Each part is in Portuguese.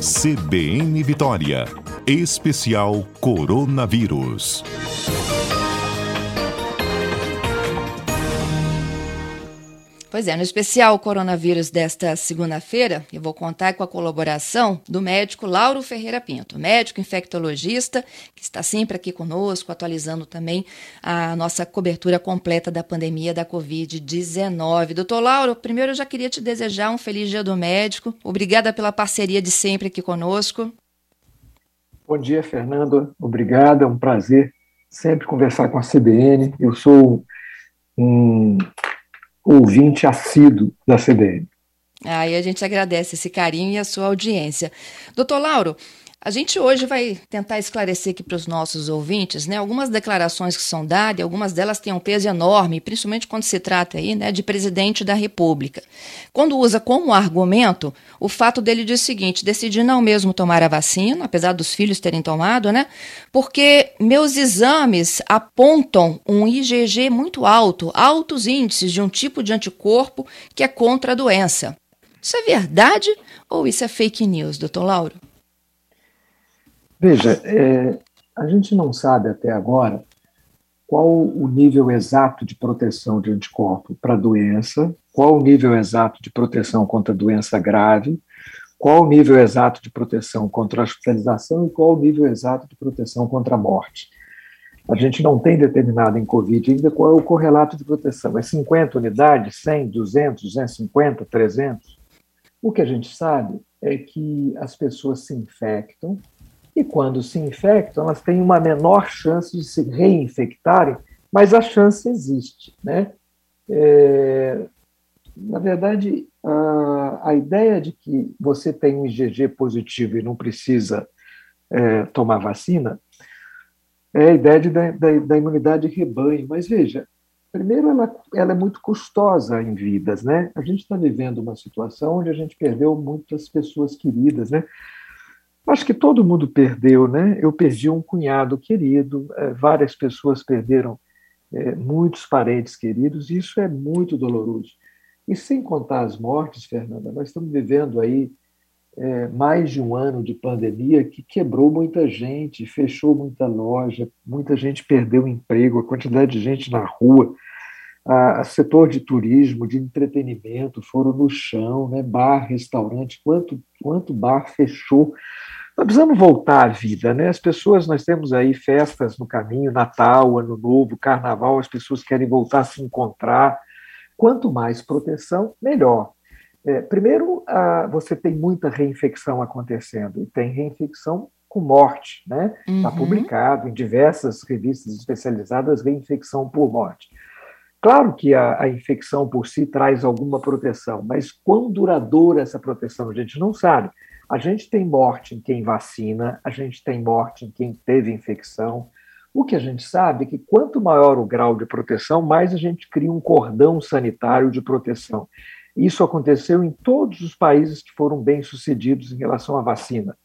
CBN Vitória. Especial Coronavírus. Pois é, no especial coronavírus desta segunda-feira, eu vou contar com a colaboração do médico Lauro Ferreira Pinto, médico infectologista, que está sempre aqui conosco, atualizando também a nossa cobertura completa da pandemia da Covid-19. Doutor Lauro, primeiro eu já queria te desejar um feliz dia do médico. Obrigada pela parceria de sempre aqui conosco. Bom dia, Fernando. Obrigado, é um prazer sempre conversar com a CBN. Eu sou um ouvinte assíduo da CBN. Aí a gente agradece esse carinho e a sua audiência. Doutor Lauro, a gente hoje vai tentar esclarecer aqui para os nossos ouvintes, né, algumas declarações que são dadas, algumas delas têm um peso enorme, principalmente quando se trata aí, né, de presidente da República. Quando usa como argumento o fato dele dizer o seguinte: decidi não mesmo tomar a vacina, apesar dos filhos terem tomado, né, porque meus exames apontam um IgG muito alto, altos índices de um tipo de anticorpo que é contra a doença. Isso é verdade ou isso é fake news, doutor Lauro? Veja, é, a gente não sabe até agora qual o nível exato de proteção de anticorpo para doença, qual o nível exato de proteção contra doença grave, qual o nível exato de proteção contra a hospitalização e qual o nível exato de proteção contra a morte. A gente não tem determinado em Covid ainda qual é o correlato de proteção. É 50 unidades, 100, 200, 250, 300? O que a gente sabe é que as pessoas se infectam, e quando se infectam, elas têm uma menor chance de se reinfectarem, mas a chance existe. Né? É, na verdade, a, a, ideia de que você tem um IgG positivo e não precisa é, tomar vacina é a ideia de, da, da, imunidade de rebanho. Mas veja, primeiro, ela, ela é muito custosa em vidas. Né? A gente está vivendo uma situação onde a gente perdeu muitas pessoas queridas. Né? Acho que todo mundo perdeu, né? Eu perdi um cunhado querido, é, várias pessoas perderam é, muitos parentes queridos, e isso é muito doloroso. E sem contar as mortes, Fernanda, nós estamos vivendo aí é, mais de um ano de pandemia que quebrou muita gente, fechou muita loja, muita gente perdeu emprego, a quantidade de gente na rua, a, a setor de turismo, de entretenimento foram no chão, né? bar, restaurante, quanto, quanto bar fechou. Nós precisamos voltar à vida, né? As pessoas, nós temos aí festas no caminho, Natal, Ano Novo, Carnaval, as pessoas querem voltar a se encontrar. Quanto mais proteção, melhor. É, primeiro, a, você tem muita reinfecção acontecendo, e tem reinfecção com morte, né? Está uhum. publicado em diversas revistas especializadas reinfecção por morte. Claro que a, a, infecção por si traz alguma proteção, mas quão duradoura essa proteção a gente não sabe. A gente tem morte em quem vacina, a gente tem morte em quem teve infecção. O que a gente sabe é que quanto maior o grau de proteção, mais a gente cria um cordão sanitário de proteção. Isso aconteceu em todos os países que foram bem-sucedidos em relação à vacina.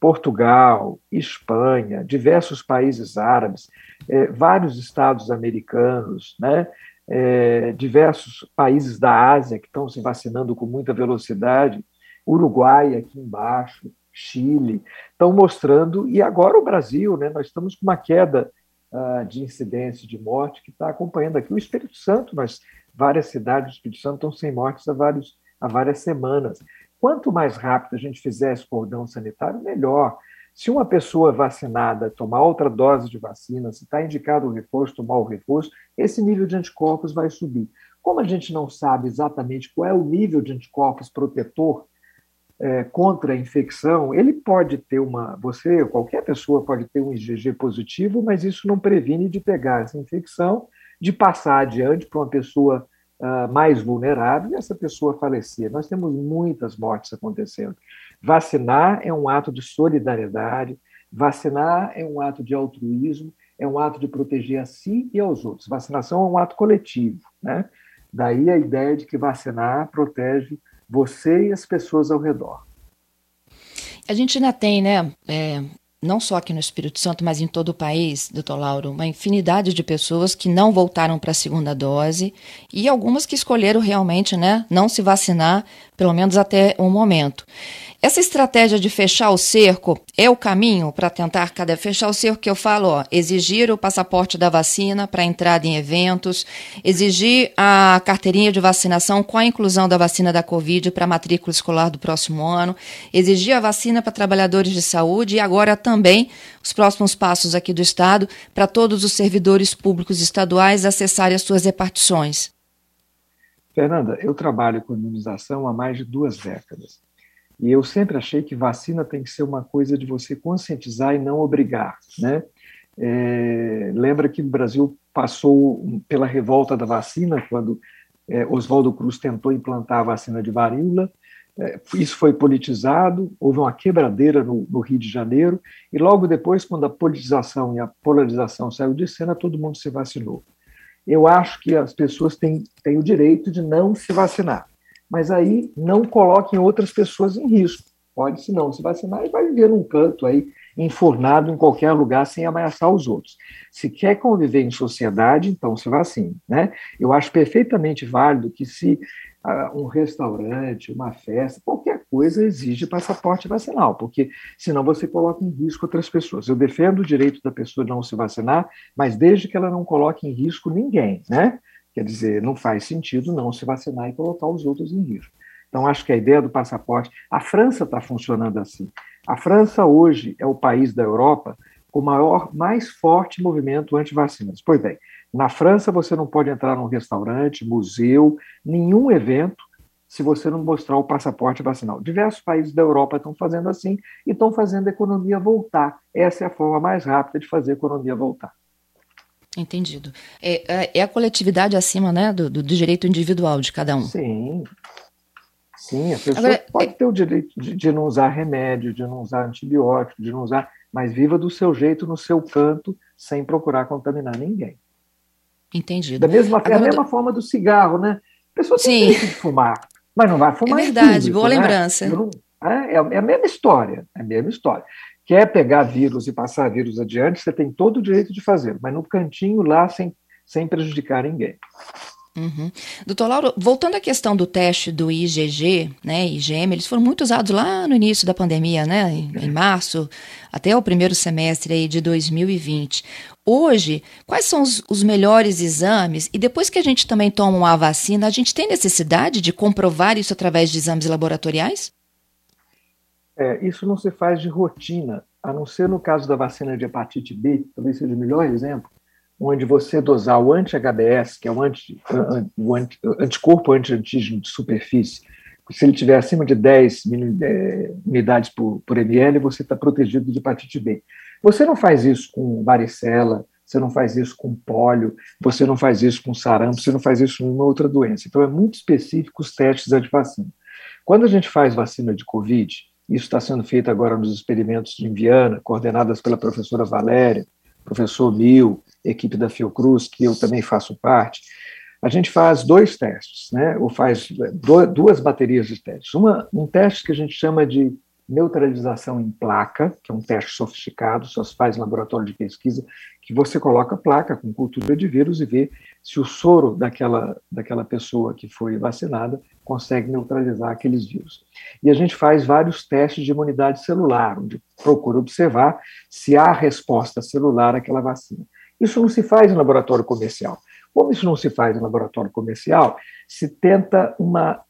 Portugal, Espanha, diversos países árabes, eh, vários estados americanos, né? Eh, diversos países da Ásia que estão se vacinando com muita velocidade. Uruguai aqui embaixo, Chile, estão mostrando, e agora o Brasil, né, nós estamos com uma queda uh, de incidência de morte que está acompanhando aqui o Espírito Santo, nós, várias cidades do Espírito Santo estão sem mortes há, vários, há várias semanas. Quanto mais rápido a gente fizer esse cordão sanitário, melhor. Se uma pessoa vacinada tomar outra dose de vacina, se está indicado o reforço, tomar o reforço, esse nível de anticorpos vai subir. Como a gente não sabe exatamente qual é o nível de anticorpos protetor é, contra a infecção, ele pode ter uma. Você, qualquer pessoa pode ter um IgG positivo, mas isso não previne de pegar essa infecção, de passar adiante para uma pessoa uh, mais vulnerável e essa pessoa falecer. Nós temos muitas mortes acontecendo. Vacinar é um ato de solidariedade, vacinar é um ato de altruísmo, é um ato de proteger a si e aos outros. Vacinação é um ato coletivo, né? Daí a ideia de que vacinar protege você e as pessoas ao redor. A gente ainda tem, né, é, não só aqui no Espírito Santo, mas em todo o país, doutor Lauro, uma infinidade de pessoas que não voltaram para a segunda dose e algumas que escolheram realmente né, não se vacinar, pelo menos até o momento. Essa estratégia de fechar o cerco é o caminho para tentar cada fechar o cerco que eu falo, ó, exigir o passaporte da vacina para entrada em eventos, exigir a carteirinha de vacinação com a inclusão da vacina da Covid para matrícula escolar do próximo ano, exigir a vacina para trabalhadores de saúde e agora também os próximos passos aqui do estado para todos os servidores públicos estaduais acessarem as suas repartições. Fernanda, eu trabalho com imunização há mais de duas décadas. E eu sempre achei que vacina tem que ser uma coisa de você conscientizar e não obrigar, né? É, lembra que o Brasil passou pela revolta da vacina, quando é, Oswaldo Cruz tentou implantar a vacina de varíola, isso foi politizado, houve uma quebradeira no, no, Rio de Janeiro, e logo depois, quando a politização e a polarização saiu de cena, todo mundo se vacinou. Eu acho que as pessoas têm, têm o direito de não se vacinar mas aí não coloquem outras pessoas em risco. Pode, se não se vacinar, e vai viver num canto aí, enfurnado em qualquer lugar, sem ameaçar os outros. Se quer conviver em sociedade, então se vacine. Né? Eu acho perfeitamente válido que se um restaurante, uma festa, qualquer coisa exige passaporte vacinal, porque senão você coloca em risco outras pessoas. Eu defendo o direito da pessoa de não se vacinar, mas desde que ela não coloque em risco ninguém, né? Quer dizer, não faz sentido não se vacinar e colocar os outros em risco. Então, acho que a ideia do passaporte. A França está funcionando assim. A França hoje é o país da Europa com o maior, mais forte movimento anti-vacinas. Pois bem, na França você não pode entrar num restaurante, museu, nenhum evento, se você não mostrar o passaporte vacinal. Diversos países da Europa estão fazendo assim e estão fazendo a economia voltar. Essa é a forma mais rápida de fazer a economia voltar. Entendido. É, é, é a coletividade acima né, do, do, direito individual de cada um. Sim. Sim, a pessoa Agora, pode é... ter o direito de, de, não usar remédio, de não usar antibiótico, de não usar, mas viva do seu jeito, no seu canto, sem procurar contaminar ninguém. Entendido. Da mesma, Agora, é a mesma forma do cigarro, né? A pessoa tem Sim. direito de fumar, mas não vai fumar. É verdade, público, boa né? lembrança. Não, é, é, a mesma história, é a mesma história quer pegar vírus e passar vírus adiante, você tem todo o direito de fazer, mas no cantinho lá sem, sem prejudicar ninguém. Uhum. Doutor Lauro, voltando à questão do teste do IgG, né, IgM, eles foram muito usados lá no início da pandemia, né, em, em março, até o primeiro semestre aí de 2020. Hoje, quais são os, os, melhores exames? E depois que a gente também toma uma vacina, a gente tem necessidade de comprovar isso através de exames laboratoriais? É, isso não se faz de rotina, a não ser no caso da vacina de hepatite B, talvez seja o melhor exemplo, onde você dosar o anti-HBS, que é o, anti, o anti, anticorpo anti-antígeno de superfície, se ele tiver acima de 10 é, unidades por, por ml, você está protegido de hepatite B. Você não faz isso com varicela, você não faz isso com pólio, você não faz isso com sarampo, você não faz isso com nenhuma outra doença. Então, é muito específico os testes de vacina. Quando a gente faz vacina de Covid, isso está sendo feito agora nos experimentos de Indiana, coordenadas pela professora Valéria, professor Mil, equipe da Fiocruz, que eu também faço parte. A gente faz dois testes, né? ou faz duas baterias de testes. Uma, um teste que a gente chama de neutralização em placa, que é um teste sofisticado, só se faz em laboratório de pesquisa, que você coloca placa com cultura de vírus e vê se o soro daquela, daquela pessoa que foi vacinada consegue neutralizar aqueles vírus. E a gente faz vários testes de imunidade celular, onde procura observar se há resposta celular àquela vacina. Isso não se faz em laboratório comercial. Como isso não se faz em laboratório comercial, se tenta uma,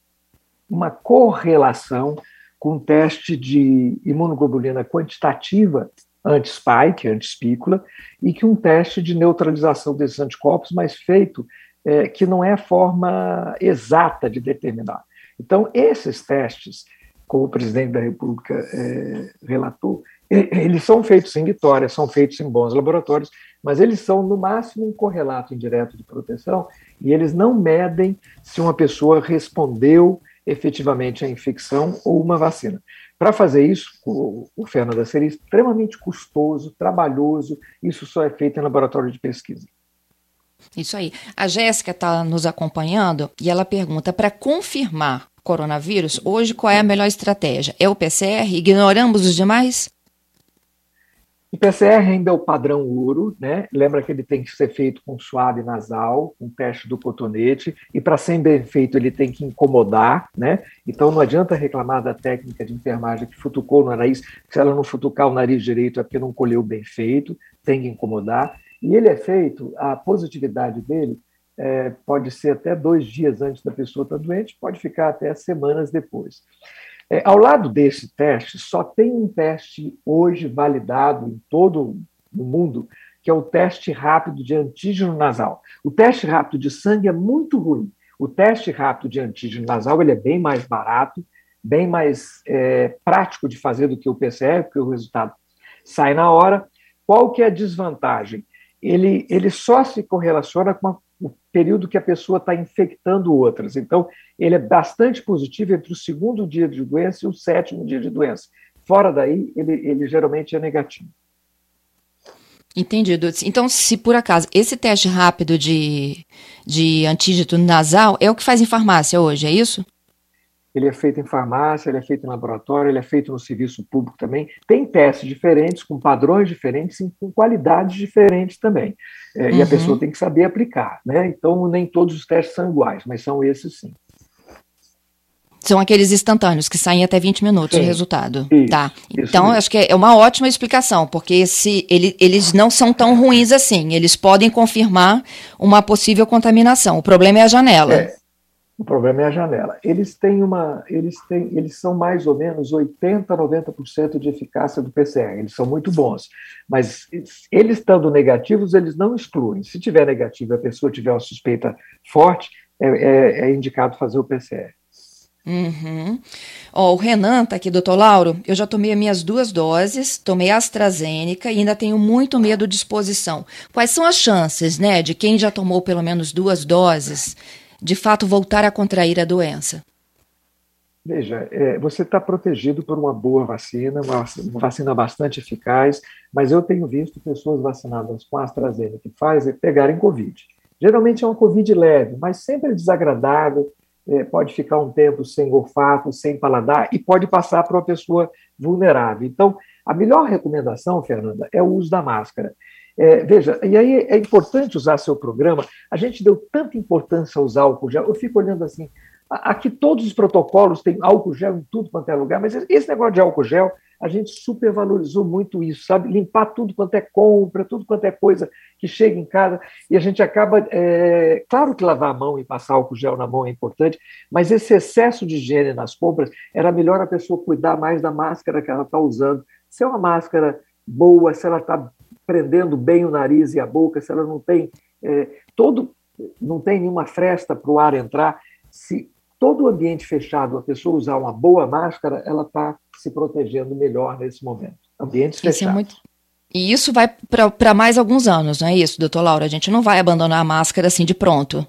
uma correlação com teste de imunoglobulina quantitativa anti-spike, anti-espícula, e que um teste de neutralização desses anticorpos, mas feito é, que não é a forma exata de determinar. Então, esses testes, como o presidente da República é, relatou, eles são feitos em Vitória, são feitos em bons laboratórios, mas eles são, no máximo, um correlato indireto de proteção e eles não medem se uma pessoa respondeu efetivamente à infecção ou uma vacina. Para fazer isso, o, o Fernando, seria extremamente custoso, trabalhoso, isso só é feito em laboratório de pesquisa. Isso aí. A Jéssica está nos acompanhando e ela pergunta: para confirmar coronavírus, hoje qual é a melhor estratégia? É o PCR? Ignoramos os demais? O PCR ainda é o padrão ouro, né? Lembra que ele tem que ser feito com suave nasal, com teste do cotonete, e para ser bem feito ele tem que incomodar, né? Então não adianta reclamar da técnica de enfermagem que futucou no nariz, se ela não futucar o nariz direito é porque não colheu bem feito, tem que incomodar. E ele é feito, a positividade dele é, pode ser até dois dias antes da pessoa estar doente, pode ficar até semanas depois. É, ao lado desse teste, só tem um teste hoje validado em todo o mundo, que é o teste rápido de antígeno nasal. O teste rápido de sangue é muito ruim. O teste rápido de antígeno nasal ele é bem mais barato, bem mais é, prático de fazer do que o PCR, porque o resultado sai na hora. Qual que é a desvantagem? Ele, ele só se correlaciona com a o período que a pessoa está infectando outras. Então, ele é bastante positivo entre o segundo dia de doença e o sétimo dia de doença. Fora daí, ele, ele geralmente é negativo. Entendido. Então, se por acaso esse teste rápido de, de antígeno nasal é o que faz em farmácia hoje, é isso? Ele é feito em farmácia, ele é feito em laboratório, ele é feito no serviço público também. Tem testes diferentes, com padrões diferentes e com qualidades diferentes também. É, uhum. E a uhum. pessoa tem que saber aplicar. Né? Então, nem todos os testes são iguais, mas são esses sim. São aqueles instantâneos que saem até 20 minutos Sim, o resultado. Isso, tá. Então, acho que é uma ótima explicação, porque se ele, eles não são tão ruins assim. Eles podem confirmar uma possível contaminação. O problema é a janela. É, o problema é a janela. Eles têm uma, eles têm, eles são mais ou menos 80, 90% de eficácia do PCR. Eles são muito bons, mas eles estando negativos, eles não excluem. Se tiver negativo, a pessoa tiver uma suspeita forte, é, é, é indicado fazer o PCR. Uhum. O Renan tá aqui, doutor Lauro. Eu já tomei as minhas duas doses, tomei a AstraZeneca e ainda tenho muito medo de exposição. Quais são as chances, né, de quem já tomou pelo menos duas doses de fato voltar a contrair a doença? Veja, é, você está protegido por uma boa vacina, uma, vacina bastante eficaz, mas eu tenho visto pessoas vacinadas com AstraZeneca que fazem pegarem Covid. Geralmente é uma Covid leve, mas sempre desagradável, é, pode ficar um tempo sem olfato, sem paladar e pode passar para uma pessoa vulnerável. Então, a melhor recomendação, Fernanda, é o uso da máscara. É, veja, e aí é importante usar seu programa. A gente deu tanta importância ao usar álcool gel. Eu fico olhando assim, aqui todos os protocolos têm álcool gel em tudo quanto é lugar, mas esse negócio de álcool gel, a gente supervalorizou muito isso, sabe? Limpar tudo quanto é compra, tudo quanto é coisa que chega em casa, e a gente acaba. É... Claro que lavar a mão e passar álcool gel na mão é importante, mas esse excesso de higiene nas compras era melhor a pessoa cuidar mais da máscara que ela está usando. Se é uma máscara boa, se ela está prendendo bem o nariz e a boca, se ela não tem é, todo, não tem nenhuma fresta para o ar entrar, se todo o ambiente fechado a pessoa usar uma boa máscara, ela está se protegendo melhor nesse momento. Ambientes isso fechados. É muito... E isso vai para mais alguns anos, não é isso, doutor Laura? A gente não vai abandonar a máscara assim de pronto.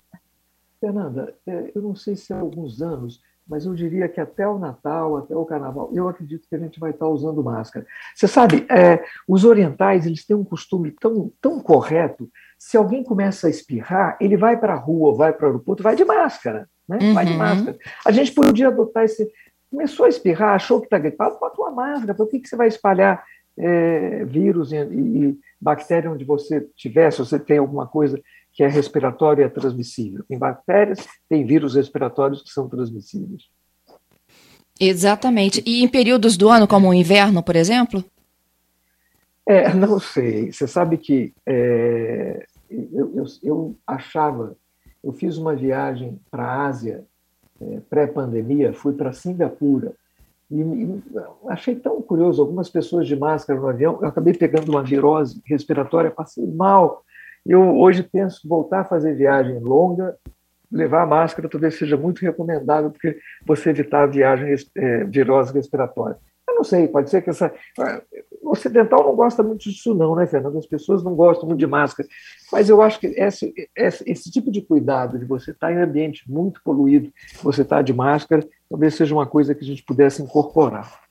Fernanda, é, eu não sei se há alguns anos, mas eu diria que até o Natal, até o Carnaval, eu acredito que a gente vai estar usando máscara. Você sabe, é, os orientais eles têm um costume tão, tão correto. Se alguém começa a espirrar, ele vai para a rua, vai para o aeroporto, vai de máscara, né? Uhum. Vai de máscara. A gente podia adotar esse. Começou a espirrar, achou que está gripado, bota uma máscara. Por que, que você vai espalhar é, vírus e, e bactéria onde você tiver, se você tem alguma coisa que é respiratória e é transmissível. Tem bactérias, tem vírus respiratórios que são transmissíveis. Exatamente. E em períodos do ano, como o inverno, por exemplo? É, não sei. Você sabe que é, eu, eu, eu, achava, eu fiz uma viagem para a Ásia é, pré-pandemia, fui para Singapura e, e, achei tão curioso. Algumas pessoas de máscara no avião, eu acabei pegando uma virose respiratória, passei mal. Eu hoje penso voltar a fazer viagem longa, levar a máscara talvez seja muito recomendável, porque você evitar a viagem é, virose respiratória. Eu não sei, pode ser que essa. O ocidental não gosta muito disso, não, né, Fernando? As pessoas não gostam muito de máscara. Mas eu acho que esse, esse, esse tipo de cuidado de você estar em ambiente muito poluído, você estar de máscara, talvez seja uma coisa que a gente pudesse incorporar.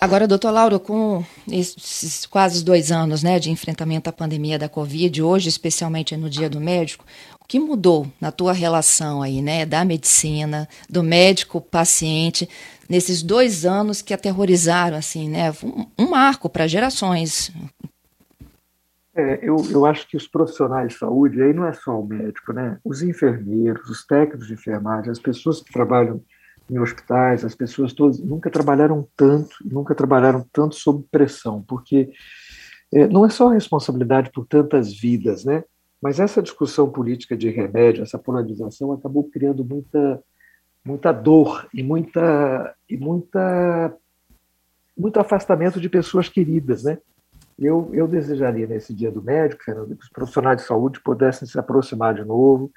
Agora, doutor Lauro, com esses quase dois anos né, de enfrentamento à pandemia da Covid, hoje, especialmente no Dia do Médico, o que mudou na tua relação aí, né, da medicina, do médico paciente, nesses dois anos que aterrorizaram, assim, né, um, um marco para gerações. É, eu, eu acho que os profissionais de saúde, aí não é só o médico, né, os enfermeiros, os técnicos de enfermagem, as pessoas que trabalham em hospitais, as pessoas todas nunca trabalharam tanto, nunca trabalharam tanto sob pressão, porque é, não é só a responsabilidade por tantas vidas, né? Mas essa discussão política de remédio, essa polarização, acabou criando muita, muita dor e muita e muita muito afastamento de pessoas queridas, né? Eu, eu desejaria nesse dia do médico, Fernando, que os profissionais de saúde pudessem se aproximar de novo,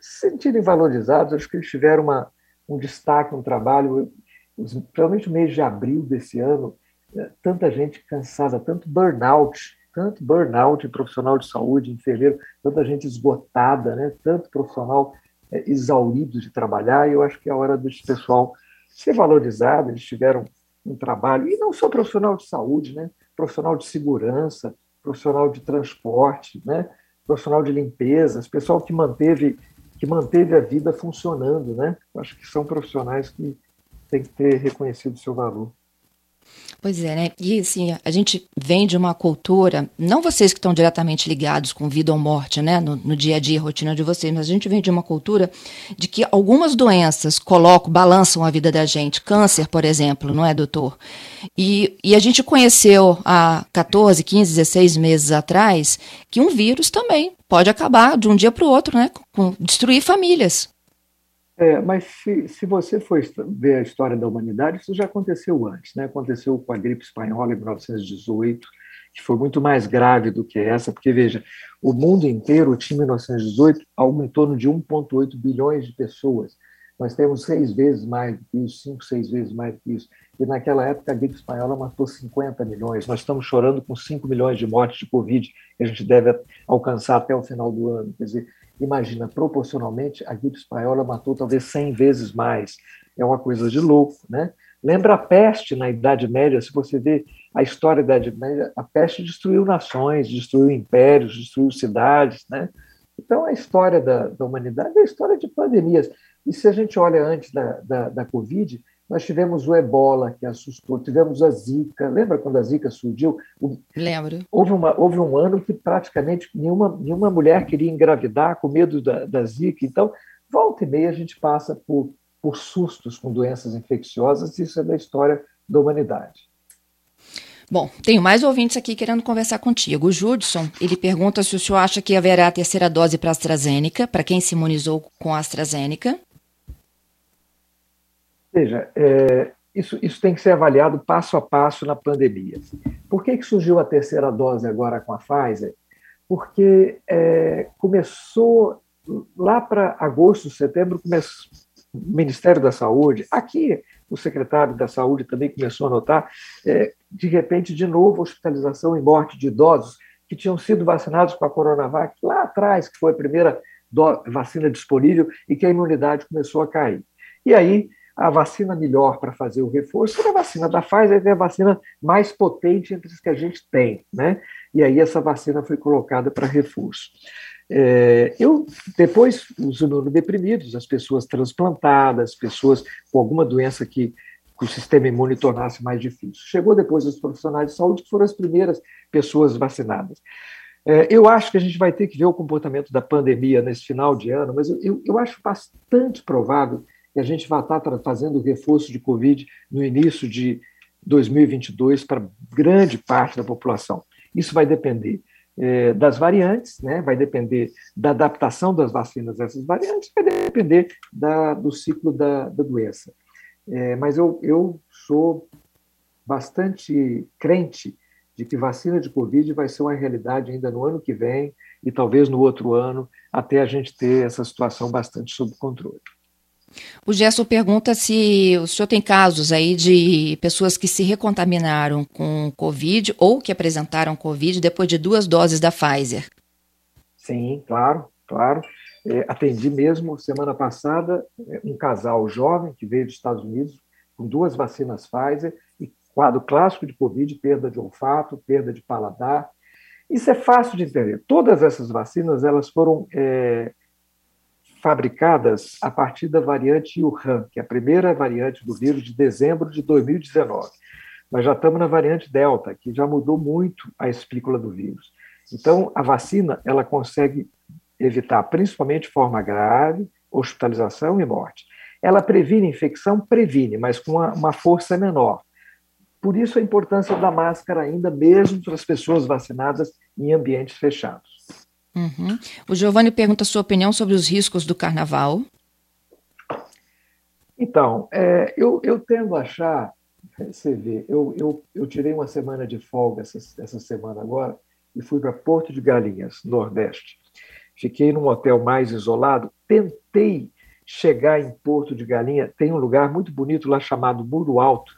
se sentirem valorizados. Acho que eles tiveram uma, um destaque, um trabalho, principalmente no mês de abril desse ano, é, tanta gente cansada, tanto burnout, tanto burnout em profissional de saúde, enfermeiro, tanta gente esgotada, né? tanto profissional é, exaurido de trabalhar, e eu acho que é hora desse pessoal ser valorizado, eles tiveram um trabalho, e não só profissional de saúde, né? profissional de segurança, profissional de transporte, né? profissional de limpeza, pessoal que manteve que manteve a vida funcionando, né? Acho que são profissionais que têm que ter reconhecido o seu valor. Pois é, né? E assim, a gente vem de uma cultura, não vocês que estão diretamente ligados com vida ou morte, né, no, no, dia a dia, rotina de vocês, mas a gente vem de uma cultura de que algumas doenças colocam, balançam a vida da gente. Câncer, por exemplo, não é, doutor? E, e a gente conheceu há 14, 15, 16 meses atrás que um vírus também pode acabar de um dia para o outro, né? Com, destruir famílias. É, mas se, se você for ver a história da humanidade, isso já aconteceu antes. Né? Aconteceu com a gripe espanhola em 1918, que foi muito mais grave do que essa, porque, veja, o mundo inteiro tinha em 1918 algo em torno de 1,8 bilhões de pessoas. Nós temos seis vezes mais do que isso, cinco, seis vezes mais do que isso. E naquela época a gripe espanhola matou 50 milhões. Nós estamos chorando com 5 milhões de mortes de Covid que a gente deve alcançar até o final do ano. Quer dizer, Imagina, proporcionalmente, a gripe espanhola matou talvez 100 vezes mais. É uma coisa de louco, né? Lembra a peste na Idade Média? Se você vê a história da Idade Média, a peste destruiu nações, destruiu impérios, destruiu cidades, né? Então, a história da, da humanidade é a história de pandemias. E se a gente olha antes da, da, da Covid, nós tivemos o ebola, que assustou, tivemos a zika. Lembra quando a zika surgiu? Lembro. Houve, uma, houve um ano que praticamente nenhuma, nenhuma mulher queria engravidar com medo da, da zika. Então, volta e meia a gente passa por, por sustos com doenças infecciosas, isso é da história da humanidade. Bom, tenho mais ouvintes aqui querendo conversar contigo. O Judson, ele pergunta se o senhor acha que haverá a terceira dose para a AstraZeneca, para quem se imunizou com a AstraZeneca. Veja, é, isso, isso tem que ser avaliado passo a passo na pandemia. Por que, que surgiu a terceira dose agora com a Pfizer? Porque é, começou lá para agosto, setembro, começou, o Ministério da Saúde, aqui o secretário da Saúde também começou a notar, é, de repente, de novo, hospitalização e morte de idosos que tinham sido vacinados com a Coronavac lá atrás, que foi a primeira vacina disponível e que a imunidade começou a cair. E aí a vacina melhor para fazer o reforço era a vacina da Pfizer, é a vacina mais potente entre as que a gente tem, né? E aí essa vacina foi colocada para reforço. É, eu depois os imunodeprimidos, as pessoas transplantadas, pessoas com alguma doença que, que o sistema imune tornasse mais difícil. Chegou depois os profissionais de saúde, que foram as primeiras pessoas vacinadas. É, eu acho que a gente vai ter que ver o comportamento da pandemia nesse final de ano, mas eu, eu, eu acho bastante provável e a gente vai estar fazendo o reforço de Covid no início de 2022 para grande parte da população. Isso vai depender é, das variantes, né? vai depender da adaptação das vacinas a essas variantes, vai depender da, do ciclo da, da doença. É, mas eu, eu sou bastante crente de que vacina de Covid vai ser uma realidade ainda no ano que vem e talvez no outro ano, até a gente ter essa situação bastante sob controle. O Gerson pergunta se o senhor tem casos aí de pessoas que se recontaminaram com Covid ou que apresentaram Covid depois de duas doses da Pfizer. Sim, claro, claro. É, atendi mesmo semana passada é, um casal jovem que veio dos Estados Unidos com duas vacinas Pfizer e quadro clássico de Covid, perda de olfato, perda de paladar. Isso é fácil de entender. Todas essas vacinas elas foram é, fabricadas a partir da variante Wuhan, que é a primeira variante do vírus de dezembro de 2019. Nós já estamos na variante Delta, que já mudou muito a espícula do vírus. Então, a vacina ela consegue evitar principalmente forma grave, hospitalização e morte. Ela previne infecção? Previne, mas com uma, uma força menor. Por isso a importância da máscara ainda, mesmo para as pessoas vacinadas em ambientes fechados. Uhum. O Giovanni pergunta a sua opinião sobre os riscos do carnaval. Então, é, eu, eu tendo a achar, você vê, eu, eu, eu tirei uma semana de folga essa, essa semana agora e fui para Porto de Galinhas, Nordeste. Fiquei num hotel mais isolado, tentei chegar em Porto de Galinha, tem um lugar muito bonito lá chamado Muro Alto,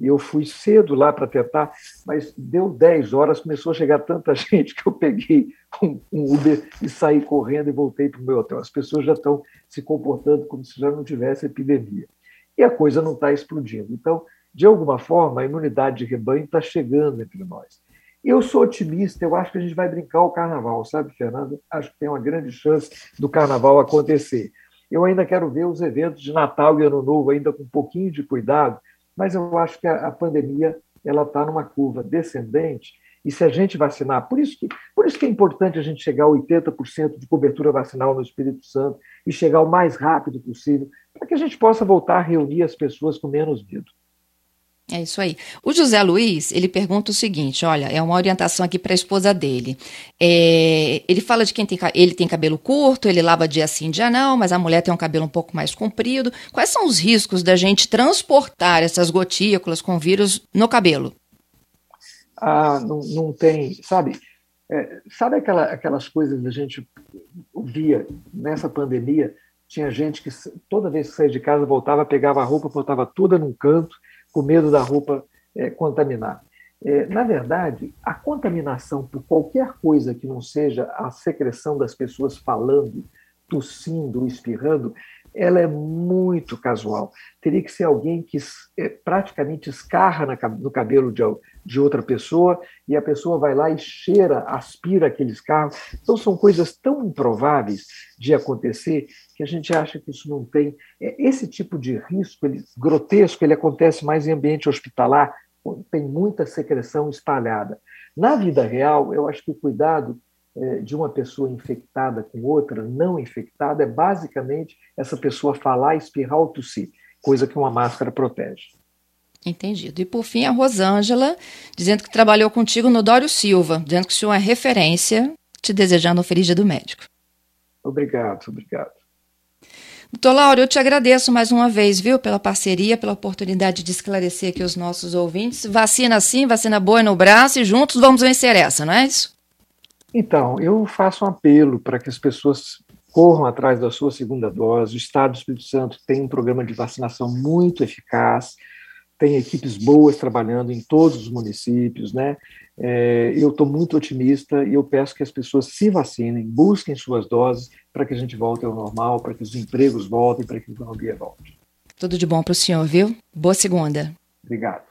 e eu fui cedo lá para tentar, mas deu 10 horas, começou a chegar tanta gente que eu peguei um, um Uber e saí correndo e voltei para o meu hotel. As pessoas já estão se comportando como se já não tivesse epidemia. E a coisa não está explodindo. Então, de alguma forma, a imunidade de rebanho está chegando entre nós. Eu sou otimista, eu acho que a gente vai brincar o carnaval, sabe, Fernanda? Acho que tem uma grande chance do carnaval acontecer. Eu ainda quero ver os eventos de Natal e Ano Novo, ainda com um pouquinho de cuidado, mas eu acho que a, a pandemia ela está numa curva descendente e se a gente vacinar, por isso que, por isso que é importante a gente chegar a 80% de cobertura vacinal no Espírito Santo e chegar o mais rápido possível, para que a gente possa voltar a reunir as pessoas com menos medo. É isso aí. O José Luiz, ele pergunta o seguinte, olha, é uma orientação aqui para a esposa dele. É, ele fala de quem tem, ele tem cabelo curto, ele lava dia sim, dia não, mas a mulher tem um cabelo um pouco mais comprido. Quais são os riscos da gente transportar essas gotículas com vírus no cabelo? Ah, não, não tem, sabe? É, sabe aquela, aquelas coisas que a gente via nessa pandemia? Tinha gente que toda vez que saía de casa voltava, pegava a roupa, botava toda num canto com medo da roupa é, contaminar. É, na verdade, a contaminação por qualquer coisa que não seja a secreção das pessoas falando, tossindo, espirrando, ela é muito casual. Teria que ser alguém que é, praticamente escarra no cabelo de, de outra pessoa e a pessoa vai lá e cheira, aspira aquele escarro. Então, são coisas tão improváveis de acontecer que a gente acha que isso não tem. É, esse tipo de risco ele, grotesco ele acontece mais em ambiente hospitalar, onde tem muita secreção espalhada. Na vida real, eu acho que o cuidado de uma pessoa infectada com outra não infectada é basicamente essa pessoa falar, espirrar ou tossir, coisa que uma máscara protege. Entendido. E por fim, a Rosângela, dizendo que trabalhou contigo no Dório Silva, dizendo que o senhor é referência, te desejando um feliz dia do médico. Obrigado, obrigado. Doutor Lauro, eu te agradeço mais uma vez, viu, pela parceria, pela oportunidade de esclarecer aqui os nossos ouvintes. Vacina sim, vacina boa no braço e juntos vamos vencer essa, não é isso? Então, eu faço um apelo para que as pessoas corram atrás da sua segunda dose. O Estado do Espírito Santo tem um programa de vacinação muito eficaz, tem equipes boas trabalhando em todos os municípios, né? É, eu estou muito otimista e eu peço que as pessoas se vacinem, busquem suas doses para que a gente volte ao normal, para que os empregos voltem, para que a economia volte. Tudo de bom para o senhor, viu? Boa segunda. Obrigado.